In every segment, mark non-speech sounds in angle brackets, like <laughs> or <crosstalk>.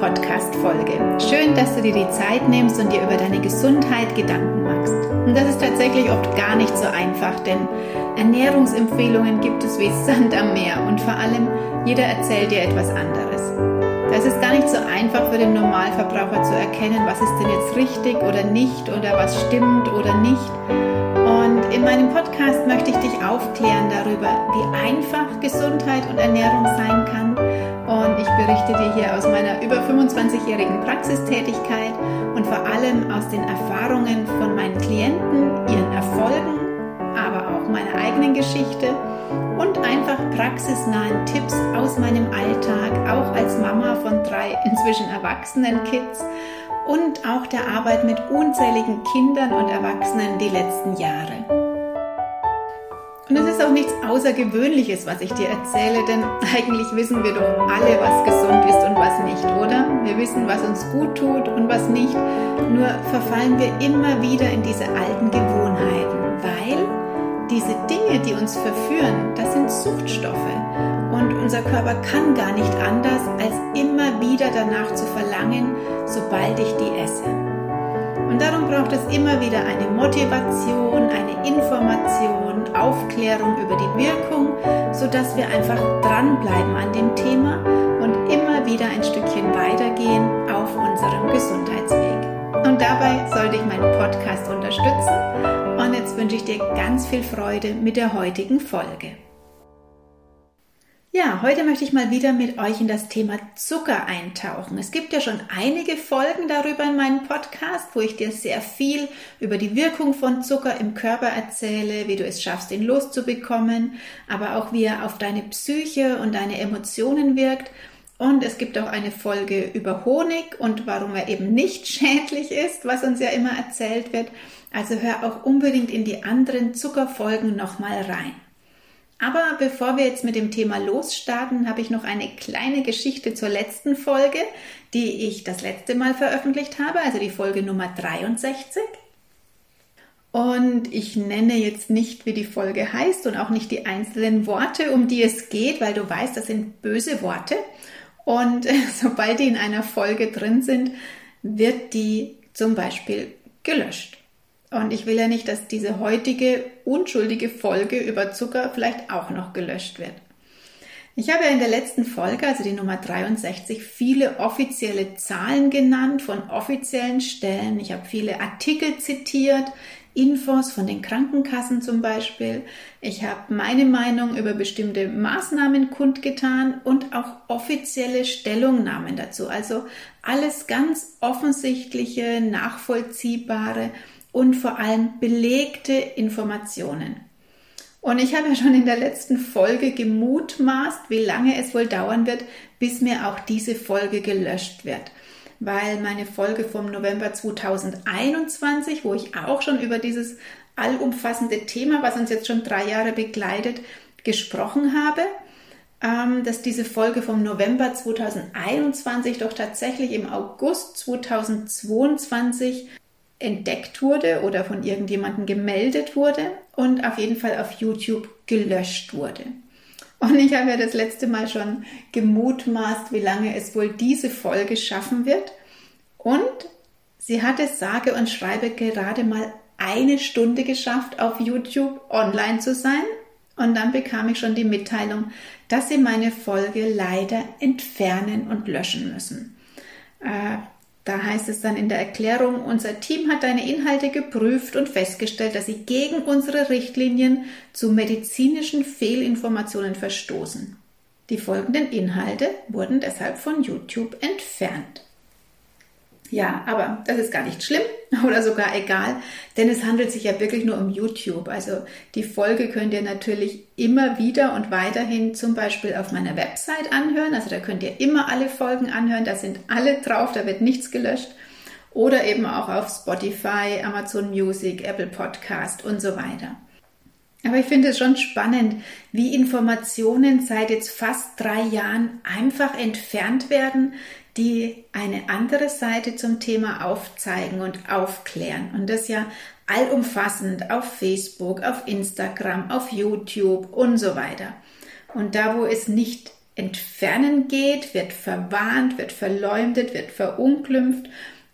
Podcast-Folge. Schön, dass du dir die Zeit nimmst und dir über deine Gesundheit Gedanken machst. Und das ist tatsächlich oft gar nicht so einfach, denn Ernährungsempfehlungen gibt es wie Sand am Meer und vor allem jeder erzählt dir etwas anderes. Da ist gar nicht so einfach für den Normalverbraucher zu erkennen, was ist denn jetzt richtig oder nicht oder was stimmt oder nicht. Und in meinem Podcast möchte ich dich aufklären darüber, wie einfach Gesundheit und Ernährung sein kann. Ich berichte dir hier aus meiner über 25-jährigen Praxistätigkeit und vor allem aus den Erfahrungen von meinen Klienten, ihren Erfolgen, aber auch meiner eigenen Geschichte und einfach praxisnahen Tipps aus meinem Alltag, auch als Mama von drei inzwischen erwachsenen Kids und auch der Arbeit mit unzähligen Kindern und Erwachsenen die letzten Jahre. Und es ist auch nichts Außergewöhnliches, was ich dir erzähle, denn eigentlich wissen wir doch alle, was gesund ist und was nicht, oder? Wir wissen, was uns gut tut und was nicht. Nur verfallen wir immer wieder in diese alten Gewohnheiten, weil diese Dinge, die uns verführen, das sind Suchtstoffe. Und unser Körper kann gar nicht anders, als immer wieder danach zu verlangen, sobald ich die esse. Und darum braucht es immer wieder eine Motivation, eine Information, Aufklärung über die Wirkung, sodass wir einfach dranbleiben an dem Thema und immer wieder ein Stückchen weitergehen auf unserem Gesundheitsweg. Und dabei sollte ich meinen Podcast unterstützen und jetzt wünsche ich dir ganz viel Freude mit der heutigen Folge. Ja, heute möchte ich mal wieder mit euch in das Thema Zucker eintauchen. Es gibt ja schon einige Folgen darüber in meinem Podcast, wo ich dir sehr viel über die Wirkung von Zucker im Körper erzähle, wie du es schaffst, ihn loszubekommen, aber auch wie er auf deine Psyche und deine Emotionen wirkt. Und es gibt auch eine Folge über Honig und warum er eben nicht <laughs> schädlich ist, was uns ja immer erzählt wird. Also hör auch unbedingt in die anderen Zuckerfolgen nochmal rein. Aber bevor wir jetzt mit dem Thema losstarten, habe ich noch eine kleine Geschichte zur letzten Folge, die ich das letzte Mal veröffentlicht habe, also die Folge Nummer 63. Und ich nenne jetzt nicht, wie die Folge heißt und auch nicht die einzelnen Worte, um die es geht, weil du weißt, das sind böse Worte. Und <laughs> sobald die in einer Folge drin sind, wird die zum Beispiel gelöscht. Und ich will ja nicht, dass diese heutige unschuldige Folge über Zucker vielleicht auch noch gelöscht wird. Ich habe ja in der letzten Folge, also die Nummer 63, viele offizielle Zahlen genannt von offiziellen Stellen. Ich habe viele Artikel zitiert, Infos von den Krankenkassen zum Beispiel. Ich habe meine Meinung über bestimmte Maßnahmen kundgetan und auch offizielle Stellungnahmen dazu. Also alles ganz offensichtliche, nachvollziehbare und vor allem belegte Informationen. Und ich habe ja schon in der letzten Folge gemutmaßt, wie lange es wohl dauern wird, bis mir auch diese Folge gelöscht wird. Weil meine Folge vom November 2021, wo ich auch schon über dieses allumfassende Thema, was uns jetzt schon drei Jahre begleitet, gesprochen habe, ähm, dass diese Folge vom November 2021 doch tatsächlich im August 2022 entdeckt wurde oder von irgendjemandem gemeldet wurde und auf jeden Fall auf YouTube gelöscht wurde. Und ich habe ja das letzte Mal schon gemutmaßt, wie lange es wohl diese Folge schaffen wird. Und sie hat es sage und schreibe gerade mal eine Stunde geschafft, auf YouTube online zu sein. Und dann bekam ich schon die Mitteilung, dass sie meine Folge leider entfernen und löschen müssen. Äh, da heißt es dann in der Erklärung, unser Team hat deine Inhalte geprüft und festgestellt, dass sie gegen unsere Richtlinien zu medizinischen Fehlinformationen verstoßen. Die folgenden Inhalte wurden deshalb von YouTube entfernt. Ja, aber das ist gar nicht schlimm <laughs> oder sogar egal, denn es handelt sich ja wirklich nur um YouTube. Also die Folge könnt ihr natürlich immer wieder und weiterhin zum Beispiel auf meiner Website anhören. Also da könnt ihr immer alle Folgen anhören, da sind alle drauf, da wird nichts gelöscht. Oder eben auch auf Spotify, Amazon Music, Apple Podcast und so weiter. Aber ich finde es schon spannend, wie Informationen seit jetzt fast drei Jahren einfach entfernt werden, die eine andere Seite zum Thema aufzeigen und aufklären. Und das ja allumfassend auf Facebook, auf Instagram, auf YouTube und so weiter. Und da, wo es nicht entfernen geht, wird verwarnt, wird verleumdet, wird verunglimpft.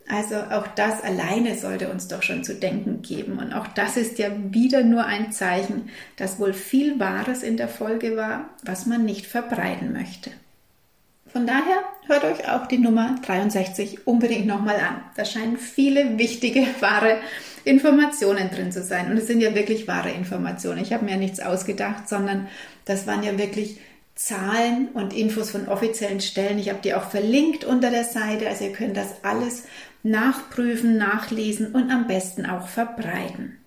Also auch das alleine sollte uns doch schon zu denken geben. Und auch das ist ja wieder nur ein Zeichen, dass wohl viel Wahres in der Folge war, was man nicht verbreiten möchte. Von daher hört euch auch die Nummer 63 unbedingt nochmal an. Da scheinen viele wichtige, wahre Informationen drin zu sein. Und es sind ja wirklich wahre Informationen. Ich habe mir ja nichts ausgedacht, sondern das waren ja wirklich Zahlen und Infos von offiziellen Stellen. Ich habe die auch verlinkt unter der Seite. Also ihr könnt das alles nachprüfen, nachlesen und am besten auch verbreiten.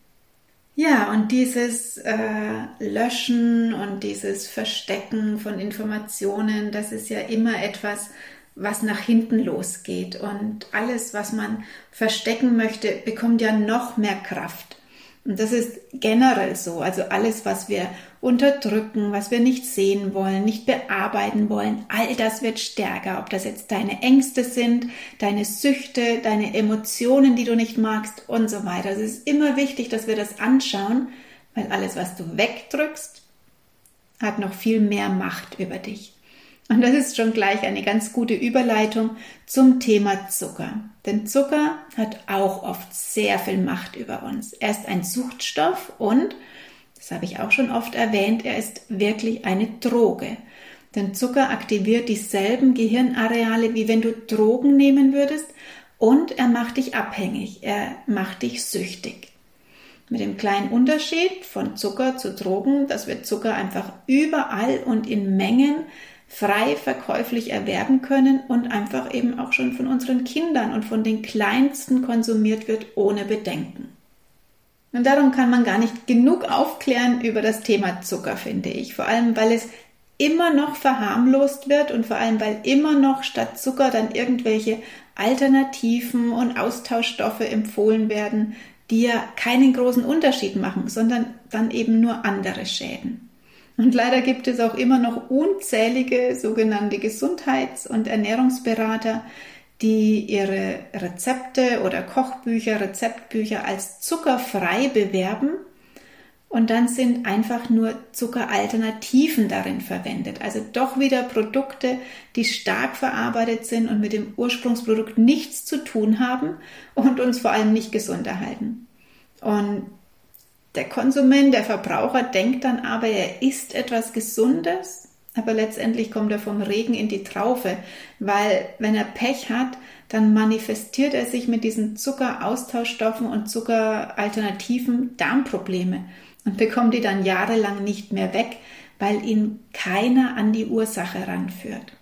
Ja, und dieses äh, Löschen und dieses Verstecken von Informationen, das ist ja immer etwas, was nach hinten losgeht. Und alles, was man verstecken möchte, bekommt ja noch mehr Kraft. Und das ist generell so. Also alles, was wir unterdrücken, was wir nicht sehen wollen, nicht bearbeiten wollen, all das wird stärker. Ob das jetzt deine Ängste sind, deine Süchte, deine Emotionen, die du nicht magst und so weiter. Es ist immer wichtig, dass wir das anschauen, weil alles, was du wegdrückst, hat noch viel mehr Macht über dich. Und das ist schon gleich eine ganz gute Überleitung zum Thema Zucker. Denn Zucker hat auch oft sehr viel Macht über uns. Er ist ein Suchtstoff und, das habe ich auch schon oft erwähnt, er ist wirklich eine Droge. Denn Zucker aktiviert dieselben Gehirnareale, wie wenn du Drogen nehmen würdest und er macht dich abhängig, er macht dich süchtig. Mit dem kleinen Unterschied von Zucker zu Drogen, dass wir Zucker einfach überall und in Mengen frei verkäuflich erwerben können und einfach eben auch schon von unseren Kindern und von den Kleinsten konsumiert wird ohne Bedenken. Und darum kann man gar nicht genug aufklären über das Thema Zucker, finde ich. Vor allem, weil es immer noch verharmlost wird und vor allem, weil immer noch statt Zucker dann irgendwelche Alternativen und Austauschstoffe empfohlen werden, die ja keinen großen Unterschied machen, sondern dann eben nur andere Schäden. Und leider gibt es auch immer noch unzählige sogenannte Gesundheits- und Ernährungsberater, die ihre Rezepte oder Kochbücher, Rezeptbücher als zuckerfrei bewerben. Und dann sind einfach nur Zuckeralternativen darin verwendet. Also doch wieder Produkte, die stark verarbeitet sind und mit dem Ursprungsprodukt nichts zu tun haben und uns vor allem nicht gesund erhalten. Und der Konsument, der Verbraucher denkt dann aber, er isst etwas Gesundes, aber letztendlich kommt er vom Regen in die Traufe, weil wenn er Pech hat, dann manifestiert er sich mit diesen Zuckeraustauschstoffen und Zuckeralternativen Darmprobleme und bekommt die dann jahrelang nicht mehr weg, weil ihn keiner an die Ursache ranführt.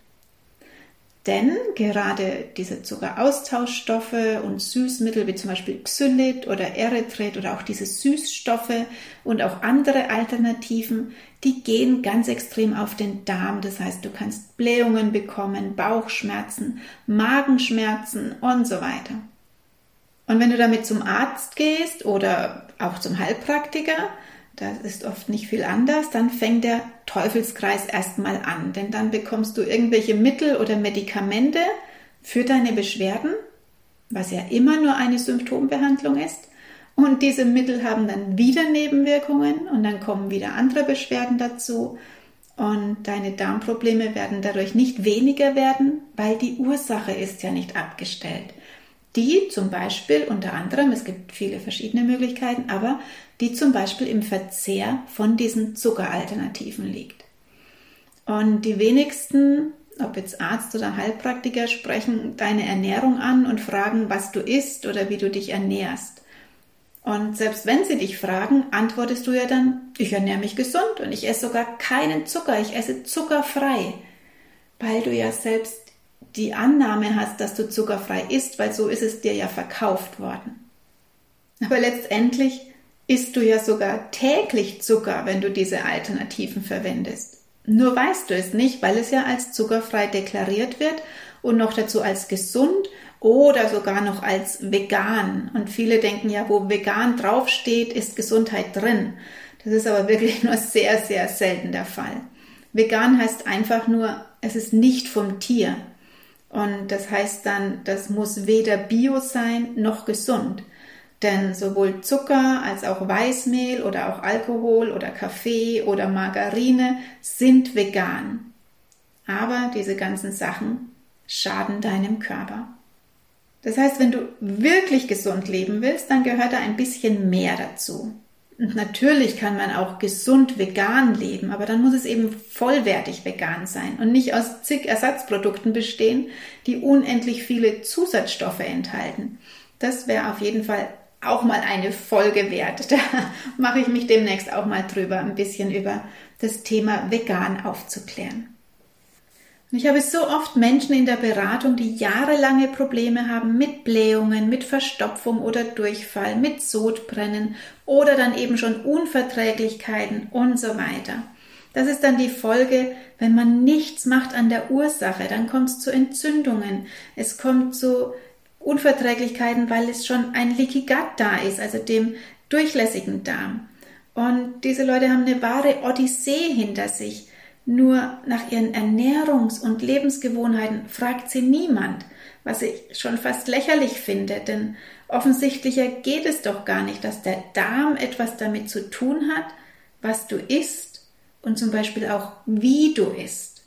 Denn gerade diese Zuckeraustauschstoffe und Süßmittel wie zum Beispiel Xylit oder Erythrit oder auch diese Süßstoffe und auch andere Alternativen, die gehen ganz extrem auf den Darm. Das heißt, du kannst Blähungen bekommen, Bauchschmerzen, Magenschmerzen und so weiter. Und wenn du damit zum Arzt gehst oder auch zum Heilpraktiker, das ist oft nicht viel anders, dann fängt der Teufelskreis erstmal an, denn dann bekommst du irgendwelche Mittel oder Medikamente für deine Beschwerden, was ja immer nur eine Symptombehandlung ist. Und diese Mittel haben dann wieder Nebenwirkungen und dann kommen wieder andere Beschwerden dazu. Und deine Darmprobleme werden dadurch nicht weniger werden, weil die Ursache ist ja nicht abgestellt die zum Beispiel unter anderem, es gibt viele verschiedene Möglichkeiten, aber die zum Beispiel im Verzehr von diesen Zuckeralternativen liegt. Und die wenigsten, ob jetzt Arzt oder Heilpraktiker, sprechen deine Ernährung an und fragen, was du isst oder wie du dich ernährst. Und selbst wenn sie dich fragen, antwortest du ja dann, ich ernähre mich gesund und ich esse sogar keinen Zucker, ich esse zuckerfrei, weil du ja selbst die Annahme hast, dass du zuckerfrei isst, weil so ist es dir ja verkauft worden. Aber letztendlich isst du ja sogar täglich Zucker, wenn du diese Alternativen verwendest. Nur weißt du es nicht, weil es ja als zuckerfrei deklariert wird und noch dazu als gesund oder sogar noch als vegan. Und viele denken ja, wo vegan draufsteht, ist Gesundheit drin. Das ist aber wirklich <laughs> nur sehr, sehr selten der Fall. Vegan heißt einfach nur, es ist nicht vom Tier. Und das heißt dann, das muss weder bio sein noch gesund. Denn sowohl Zucker als auch Weißmehl oder auch Alkohol oder Kaffee oder Margarine sind vegan. aber diese ganzen Sachen schaden deinem Körper. Das heißt, wenn du wirklich gesund leben willst, dann gehört da ein bisschen mehr dazu. Und natürlich kann man auch gesund vegan leben, aber dann muss es eben vollwertig vegan sein und nicht aus zig Ersatzprodukten bestehen, die unendlich viele Zusatzstoffe enthalten. Das wäre auf jeden Fall auch mal eine Folge wert. <laughs> Da mache ich mich demnächst auch mal drüber, ein bisschen über das Thema vegan aufzuklären. Ich habe so oft Menschen in der Beratung, die jahrelange Probleme haben mit Blähungen, mit Verstopfung oder Durchfall, mit Sodbrennen oder dann eben schon Unverträglichkeiten und so weiter. Das ist dann die Folge, wenn man nichts macht an der Ursache, dann kommt es zu Entzündungen, es kommt zu Unverträglichkeiten, weil es schon ein Leaky Gut da ist, also dem durchlässigen Darm. Und diese Leute haben eine wahre Odyssee hinter sich. Nur nach ihren Ernährungs- und Lebensgewohnheiten fragt sie niemand, was ich schon fast lächerlich finde, denn offensichtlicher geht es doch gar nicht, dass der Darm etwas damit zu tun hat, was du isst und zum Beispiel auch wie du isst.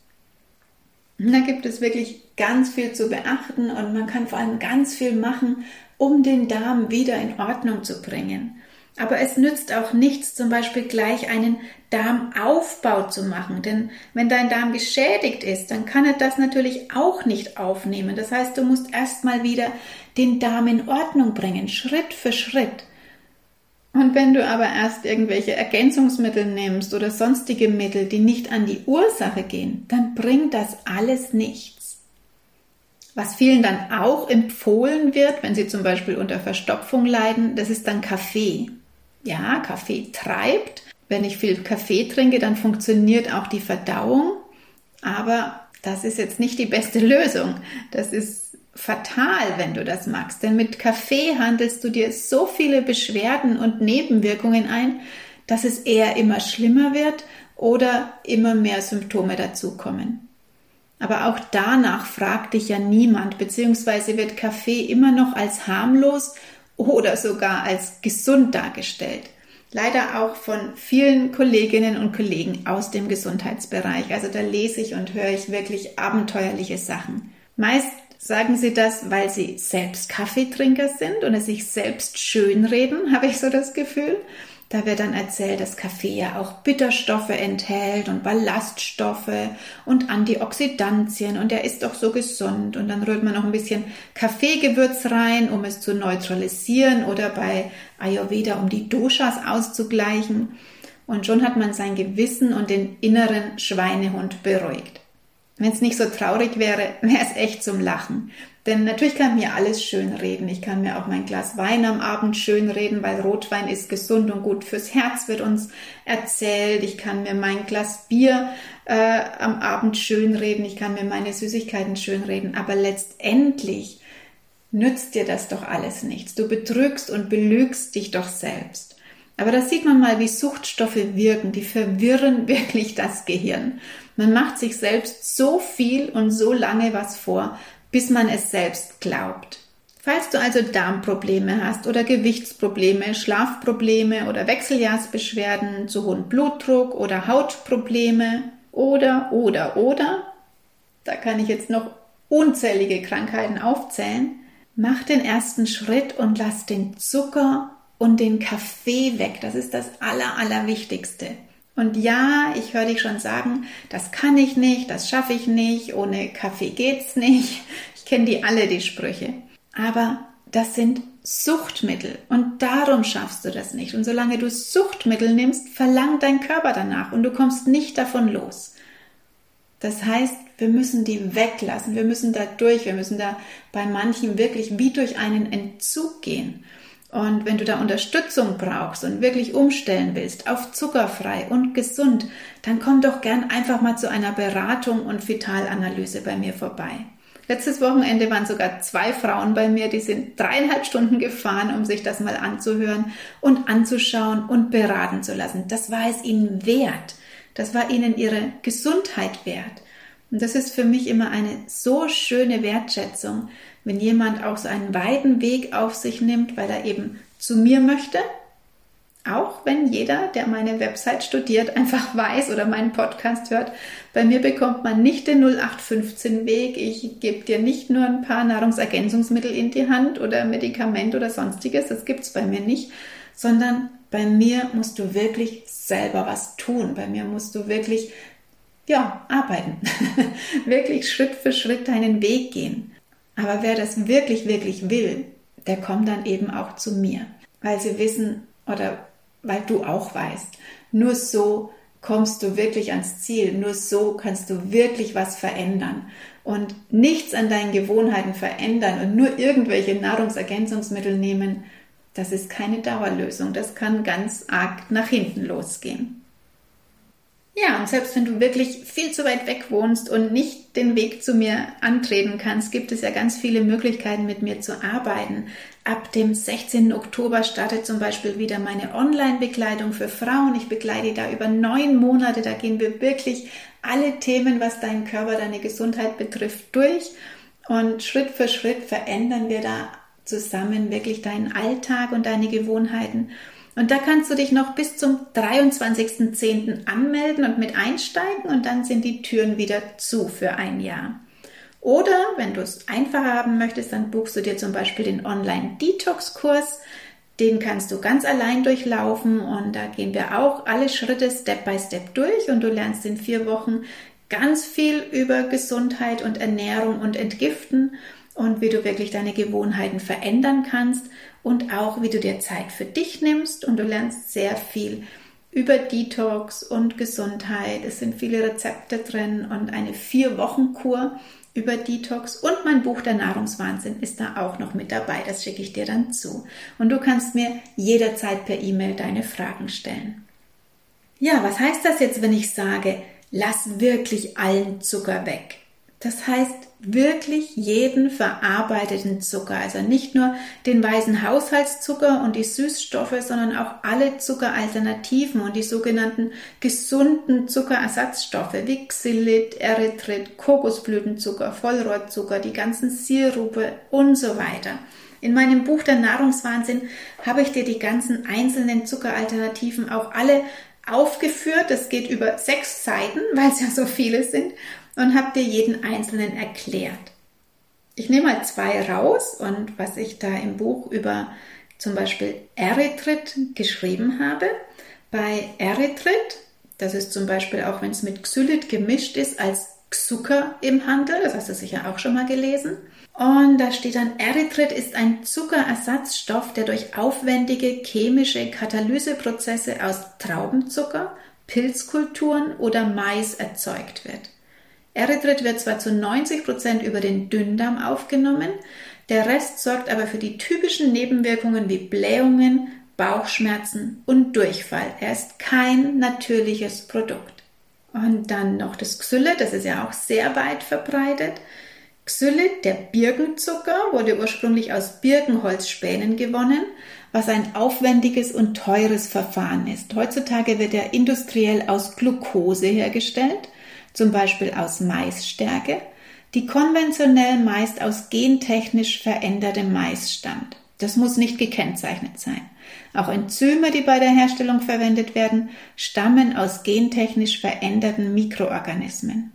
Da gibt es wirklich ganz viel zu beachten und man kann vor allem ganz viel machen, um den Darm wieder in Ordnung zu bringen. Aber es nützt auch nichts, zum Beispiel gleich einen Darmaufbau zu machen. Denn wenn dein Darm geschädigt ist, dann kann er das natürlich auch nicht aufnehmen. Das heißt, du musst erstmal wieder den Darm in Ordnung bringen, Schritt für Schritt. Und wenn du aber erst irgendwelche Ergänzungsmittel nimmst oder sonstige Mittel, die nicht an die Ursache gehen, dann bringt das alles nichts. Was vielen dann auch empfohlen wird, wenn sie zum Beispiel unter Verstopfung leiden, das ist dann Kaffee. Ja, Kaffee treibt. Wenn ich viel Kaffee trinke, dann funktioniert auch die Verdauung. Aber das ist jetzt nicht die beste <laughs> Lösung. Das ist fatal, wenn du das magst. Denn mit Kaffee handelst du dir so viele Beschwerden und Nebenwirkungen ein, dass es eher immer schlimmer wird oder immer mehr Symptome dazukommen. Aber auch danach fragt dich ja niemand, beziehungsweise wird Kaffee immer noch als harmlos oder sogar als gesund dargestellt. Leider auch von vielen Kolleginnen und Kollegen aus dem Gesundheitsbereich. Also da lese ich und höre ich wirklich abenteuerliche Sachen. Meist sagen sie das, weil sie selbst Kaffeetrinker sind und es sich selbst schönreden, <laughs> habe ich so das Gefühl. Da wird dann erzählt, dass Kaffee ja auch Bitterstoffe enthält und Ballaststoffe und Antioxidantien und er ist doch so gesund. Und dann rührt man noch ein bisschen Kaffeegewürz rein, um es zu neutralisieren oder bei Ayurveda, um die Doshas auszugleichen. Und schon hat man sein Gewissen und den inneren Schweinehund beruhigt. Wenn es nicht so traurig wäre, <laughs> wäre es echt zum Lachen. Denn natürlich kann mir alles schön reden. Ich kann mir auch mein Glas Wein am Abend schön reden, weil Rotwein ist gesund und gut fürs Herz, wird uns erzählt. Ich kann mir mein Glas Bier äh, am Abend schön reden. Ich kann mir meine Süßigkeiten schön reden. Aber letztendlich nützt dir das doch alles nichts. Du betrügst und belügst dich doch selbst. Aber da sieht man mal, wie Suchtstoffe wirken. Die verwirren <laughs> wirklich das Gehirn. Man macht sich selbst so viel und so lange was vor, bis man es selbst glaubt. Falls du also Darmprobleme hast oder Gewichtsprobleme, Schlafprobleme oder Wechseljahrsbeschwerden, zu hohen Blutdruck oder Hautprobleme oder, oder, oder, da kann ich jetzt noch unzählige Krankheiten aufzählen, mach den ersten Schritt und lass den Zucker und den Kaffee weg. Das ist das Aller, Allerwichtigste. Und ja, ich höre dich schon sagen, das kann ich nicht, das schaffe ich nicht, ohne Kaffee geht's nicht. Ich kenne die alle, die Sprüche. Aber das sind Suchtmittel und darum schaffst du das nicht. Und solange du Suchtmittel nimmst, verlangt dein Körper danach und du kommst nicht davon los. Das heißt, wir müssen die weglassen, wir müssen da durch, wir müssen da bei manchen wirklich wie durch einen Entzug gehen. Und wenn du da Unterstützung brauchst und wirklich umstellen willst auf zuckerfrei und gesund, dann komm doch gern einfach mal zu einer Beratung und Vitalanalyse bei mir vorbei. Letztes Wochenende waren sogar zwei Frauen bei mir, die sind dreieinhalb Stunden gefahren, um sich das mal anzuhören und anzuschauen und beraten zu lassen. Das war es ihnen wert. Das war ihnen ihre Gesundheit wert. Und das ist für mich immer eine so schöne Wertschätzung, wenn jemand auch so einen weiten Weg auf sich nimmt, weil er eben zu mir möchte, Auch wenn jeder, der meine Website studiert, <laughs> einfach weiß oder meinen Podcast hört, bei mir bekommt man nicht den 0815-Weg. Ich gebe dir nicht nur ein paar Nahrungsergänzungsmittel in die Hand oder Medikament oder sonstiges, das gibt es bei mir nicht, sondern bei mir musst du wirklich selber was tun. Bei mir musst du wirklich, ja, arbeiten. <laughs> wirklich Schritt für Schritt deinen Weg gehen. Aber wer das wirklich, wirklich will, der kommt dann eben auch zu mir, weil sie wissen oder weil du auch weißt, nur so kommst du wirklich ans Ziel, nur so kannst du wirklich was verändern. Und nichts an deinen Gewohnheiten verändern und nur irgendwelche Nahrungsergänzungsmittel nehmen, das ist keine Dauerlösung, das kann ganz arg nach hinten losgehen. Ja, und selbst wenn du wirklich viel zu weit weg wohnst und nicht den Weg zu mir antreten kannst, gibt es ja ganz viele Möglichkeiten, mit mir zu arbeiten. Ab dem 16. Oktober startet zum Beispiel wieder meine Online-Begleitung für Frauen. Ich begleite da über neun Monate. Da gehen wir wirklich alle Themen, was deinen Körper, deine Gesundheit betrifft, durch. Und Schritt für Schritt verändern wir da zusammen wirklich deinen Alltag und deine Gewohnheiten. Und da kannst du dich noch bis zum 23.10. anmelden und mit einsteigen und dann sind die Türen wieder zu für ein Jahr. Oder wenn du es einfacher haben möchtest, dann buchst du dir zum Beispiel den Online-Detox-Kurs. Den kannst du ganz allein durchlaufen und da gehen wir auch alle Schritte Step by Step durch und du lernst in vier Wochen ganz viel über Gesundheit und Ernährung und Entgiften und wie du wirklich deine Gewohnheiten verändern kannst und auch wie du dir Zeit für dich nimmst und du lernst sehr viel über Detox und Gesundheit. Es sind viele Rezepte drin und eine vier Wochen Kur über Detox und mein Buch Der Nahrungswahnsinn ist da auch noch mit dabei. Das schicke ich dir dann zu. Und du kannst mir jederzeit per E-Mail deine Fragen stellen. Ja, was heißt das jetzt, wenn ich sage, lass wirklich allen Zucker weg? Das heißt wirklich jeden verarbeiteten Zucker, also nicht nur den weißen Haushaltszucker und die Süßstoffe, sondern auch alle Zuckeralternativen und die sogenannten gesunden Zuckerersatzstoffe wie Xylit, Erythrit, Kokosblütenzucker, Vollrohrzucker, die ganzen Sirupe und so weiter. In meinem Buch Der Nahrungswahnsinn habe ich dir die ganzen einzelnen Zuckeralternativen auch alle aufgeführt. Das geht über sechs Seiten, weil es ja so viele sind und habe dir jeden einzelnen erklärt. Ich nehme mal zwei raus und was ich da im Buch über zum Beispiel Erythrit geschrieben habe. Bei Erythrit, das ist zum Beispiel auch, wenn es mit Xylit gemischt ist, als Zucker im Handel, das hast du sicher auch schon mal gelesen. Und da steht dann, Erythrit ist ein Zuckerersatzstoff, der durch aufwendige chemische Katalyseprozesse aus Traubenzucker, Pilzkulturen oder Mais erzeugt wird. Erythrit wird zwar zu 90 Prozent über den Dünndarm aufgenommen, der Rest sorgt aber für die typischen Nebenwirkungen wie Blähungen, Bauchschmerzen und Durchfall. Er ist kein natürliches Produkt. Und dann noch das Xylit, das ist ja auch sehr weit verbreitet. Xylit, der Birkenzucker, wurde ursprünglich aus Birkenholzspänen gewonnen, was ein aufwendiges und teures Verfahren ist. Heutzutage wird er industriell aus Glucose hergestellt zum Beispiel aus Maisstärke, die konventionell meist aus gentechnisch verändertem Mais stammt. Das muss nicht gekennzeichnet sein. Auch Enzyme, die bei der Herstellung verwendet werden, stammen aus gentechnisch veränderten Mikroorganismen.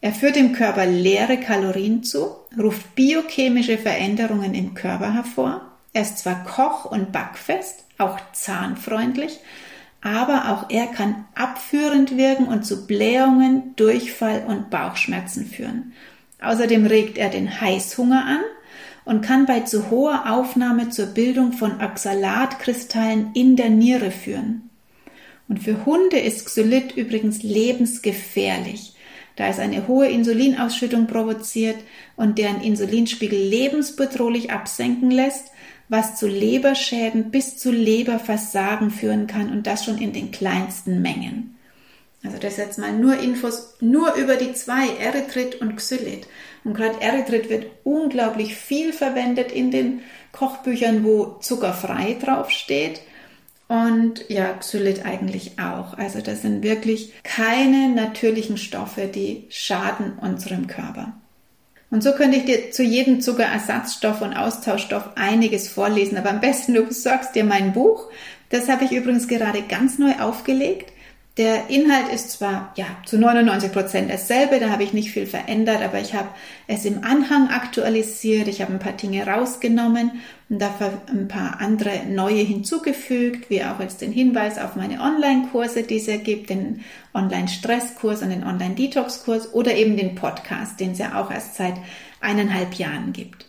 Er führt dem Körper leere Kalorien zu, ruft biochemische Veränderungen im Körper hervor. Er ist zwar koch- und backfest, auch zahnfreundlich, aber auch er kann abführend wirken und zu Blähungen, Durchfall und Bauchschmerzen führen. Außerdem regt er den Heißhunger an und kann bei zu hoher Aufnahme zur Bildung von Oxalatkristallen in der Niere führen. Und für Hunde ist Xylit übrigens lebensgefährlich, da es eine hohe Insulinausschüttung provoziert und deren Insulinspiegel lebensbedrohlich absenken lässt was zu Leberschäden bis zu Leberversagen führen kann und das schon in den kleinsten Mengen. Also das jetzt mal nur Infos nur über die zwei, Erythrit und Xylit. Und gerade Erythrit wird unglaublich viel verwendet in den Kochbüchern, wo zuckerfrei draufsteht. Und ja, Xylit eigentlich auch. Also das sind wirklich keine natürlichen Stoffe, die schaden unserem Körper. Und so könnte ich dir zu jedem Zuckerersatzstoff und Austauschstoff einiges vorlesen. Aber am besten du besorgst dir mein Buch Das habe ich übrigens gerade ganz neu aufgelegt. Der Inhalt ist zwar ja zu 99 Prozent dasselbe, da habe ich nicht viel verändert, aber ich habe es im Anhang aktualisiert, ich habe ein paar Dinge rausgenommen und dafür ein paar andere neue hinzugefügt, wie auch jetzt den Hinweis auf meine Online-Kurse, die es ja gibt, den Online-Stresskurs und den Online-Detox-Kurs oder eben den Podcast, den es ja auch erst seit eineinhalb Jahren gibt.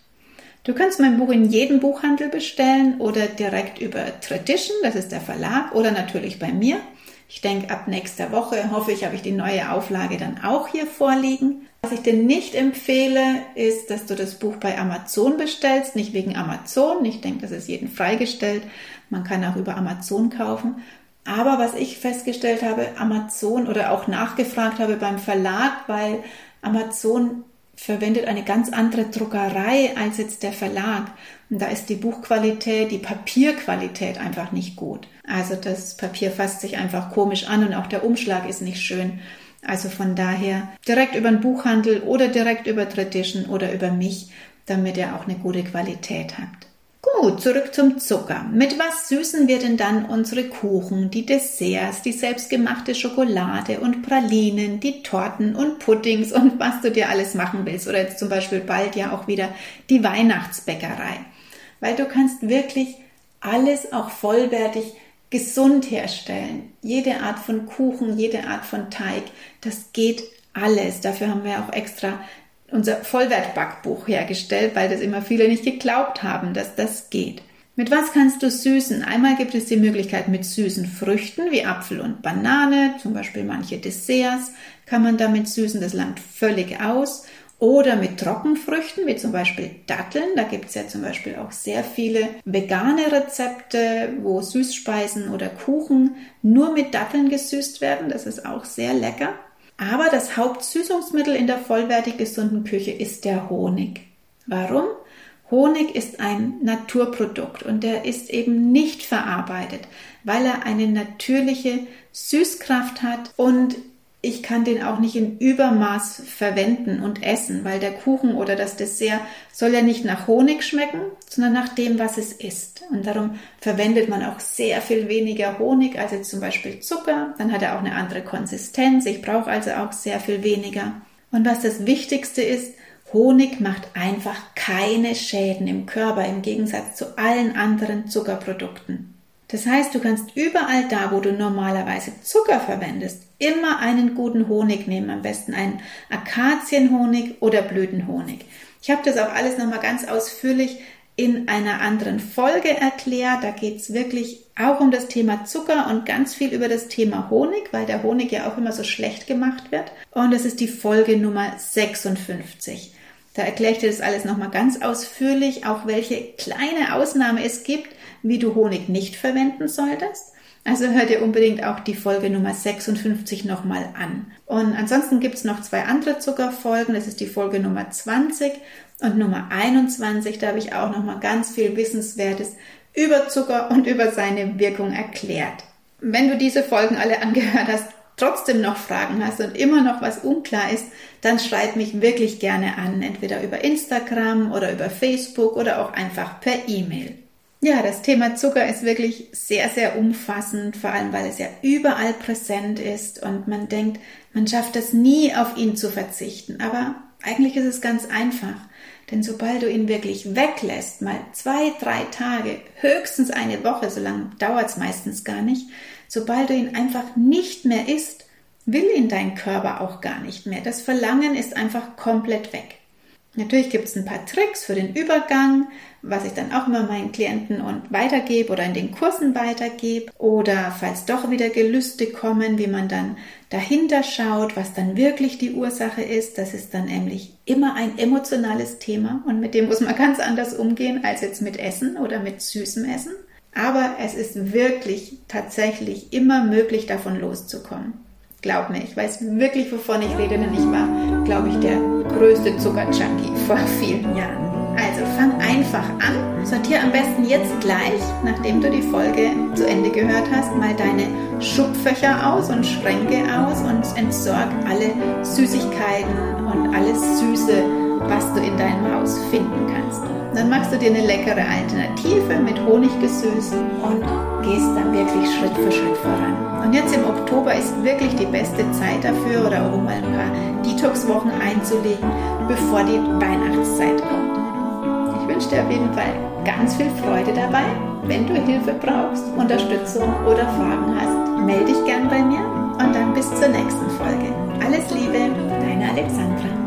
Du kannst mein Buch in jedem Buchhandel bestellen oder direkt über Tradition, das ist der Verlag, oder natürlich bei mir. Ich denke, ab nächster Woche hoffe ich, habe ich die neue Auflage dann auch hier vorliegen. Was ich dir nicht empfehle, ist, dass du das Buch bei Amazon bestellst, nicht wegen Amazon. Ich denke, das ist jedem freigestellt. Man kann auch über Amazon kaufen. Aber was ich festgestellt habe, Amazon oder auch nachgefragt habe beim Verlag, weil Amazon verwendet eine ganz andere Druckerei als jetzt der Verlag. Und da ist die Buchqualität, die Papierqualität einfach nicht gut. Also das Papier fasst sich einfach komisch an und auch der Umschlag ist nicht schön. Also von daher direkt über den Buchhandel oder direkt über Tradition oder über mich, damit ihr auch eine gute Qualität habt. Gut, zurück zum Zucker. Mit was süßen wir denn dann unsere Kuchen, die Desserts, die selbstgemachte Schokolade und Pralinen, die Torten und Puddings und was du dir alles machen willst? Oder jetzt zum Beispiel bald ja auch wieder die Weihnachtsbäckerei. Weil du kannst wirklich alles auch vollwertig gesund herstellen. Jede Art von Kuchen, jede Art von Teig, das geht alles. Dafür haben wir auch extra unser Vollwertbackbuch hergestellt, weil das immer viele nicht geglaubt haben, dass das geht. Mit was kannst du süßen? Einmal gibt es die Möglichkeit mit süßen Früchten wie Apfel und Banane, zum Beispiel manche Desserts kann man damit süßen, das langt völlig aus. Oder mit Trockenfrüchten, wie zum Beispiel Datteln. Da gibt es ja zum Beispiel auch sehr viele vegane Rezepte, wo Süßspeisen oder Kuchen nur mit Datteln gesüßt werden. Das ist auch sehr lecker. Aber das Hauptsüßungsmittel in der vollwertig gesunden Küche ist der Honig. Warum? Honig ist ein Naturprodukt und der ist eben nicht verarbeitet, weil er eine natürliche Süßkraft hat und ich kann den auch nicht in Übermaß verwenden und essen, weil der Kuchen oder das Dessert soll ja nicht nach Honig schmecken, sondern nach dem, was es ist. Und darum verwendet man auch sehr viel weniger Honig als jetzt zum Beispiel Zucker. Dann hat er auch eine andere Konsistenz. Ich brauche also auch sehr viel weniger. Und was das Wichtigste ist, Honig macht einfach keine Schäden im Körper im Gegensatz zu allen anderen Zuckerprodukten. Das heißt, du kannst überall da, wo du normalerweise Zucker verwendest, immer einen guten Honig nehmen, am besten einen Akazienhonig oder Blütenhonig. Ich habe das auch alles nochmal ganz ausführlich in einer anderen Folge erklärt. Da geht es wirklich auch um das Thema Zucker und ganz viel über das Thema Honig, weil der Honig ja auch immer so schlecht gemacht wird. Und das ist die Folge Nummer 56. Da erkläre ich dir das alles nochmal ganz ausführlich, auch welche kleine Ausnahme es gibt, wie du Honig nicht verwenden solltest. Also hör dir unbedingt auch die Folge Nummer 56 nochmal an. Und ansonsten gibt es noch zwei andere Zuckerfolgen. Das ist die Folge Nummer 20 und Nummer 21. Da habe ich auch nochmal ganz viel Wissenswertes über Zucker und über seine Wirkung erklärt. Wenn du diese Folgen alle angehört hast, trotzdem noch Fragen hast und immer noch was unklar ist, dann schreib mich wirklich gerne an, entweder über Instagram oder über Facebook oder auch einfach per E-Mail. Ja, das Thema Zucker ist wirklich sehr, sehr umfassend, vor allem weil es ja überall präsent ist und man denkt, man schafft es nie, auf ihn zu verzichten. Aber eigentlich ist es ganz einfach. Denn sobald du ihn wirklich weglässt, mal zwei, drei Tage, höchstens eine Woche, so lange dauert es meistens gar nicht, sobald du ihn einfach nicht mehr isst, will ihn dein Körper auch gar nicht mehr. Das Verlangen ist einfach komplett weg. Natürlich gibt es ein paar Tricks für den Übergang, was ich dann auch immer meinen Klienten und weitergebe oder in den Kursen weitergebe. Oder falls doch wieder Gelüste kommen, wie man dann dahinter schaut, was dann wirklich die Ursache ist. Das ist dann nämlich immer ein emotionales Thema und mit dem muss man ganz anders umgehen als jetzt mit Essen oder mit süßem Essen. Aber es ist wirklich tatsächlich immer möglich, davon loszukommen. Glaub mir, ich weiß wirklich, wovon ich rede, denn ich war, glaube ich, der größte Zuckerjunkie vor vielen Jahren. Also fang einfach an, sortiere am besten jetzt gleich, nachdem du die Folge zu Ende gehört hast, mal deine Schubfächer aus und Schränke aus und entsorg alle Süßigkeiten und alles Süße was du in deinem Haus finden kannst. Dann machst du dir eine leckere Alternative mit Honig gesüßt und gehst dann wirklich Schritt für Schritt voran. Und jetzt im Oktober ist wirklich die beste Zeit dafür oder um mal ein paar Detox-Wochen einzulegen, bevor die Weihnachtszeit kommt. Ich wünsche dir auf jeden Fall ganz viel Freude dabei. Wenn du Hilfe brauchst, Unterstützung oder Fragen hast, melde dich gern bei mir und dann bis zur nächsten Folge. Alles Liebe, deine Alexandra.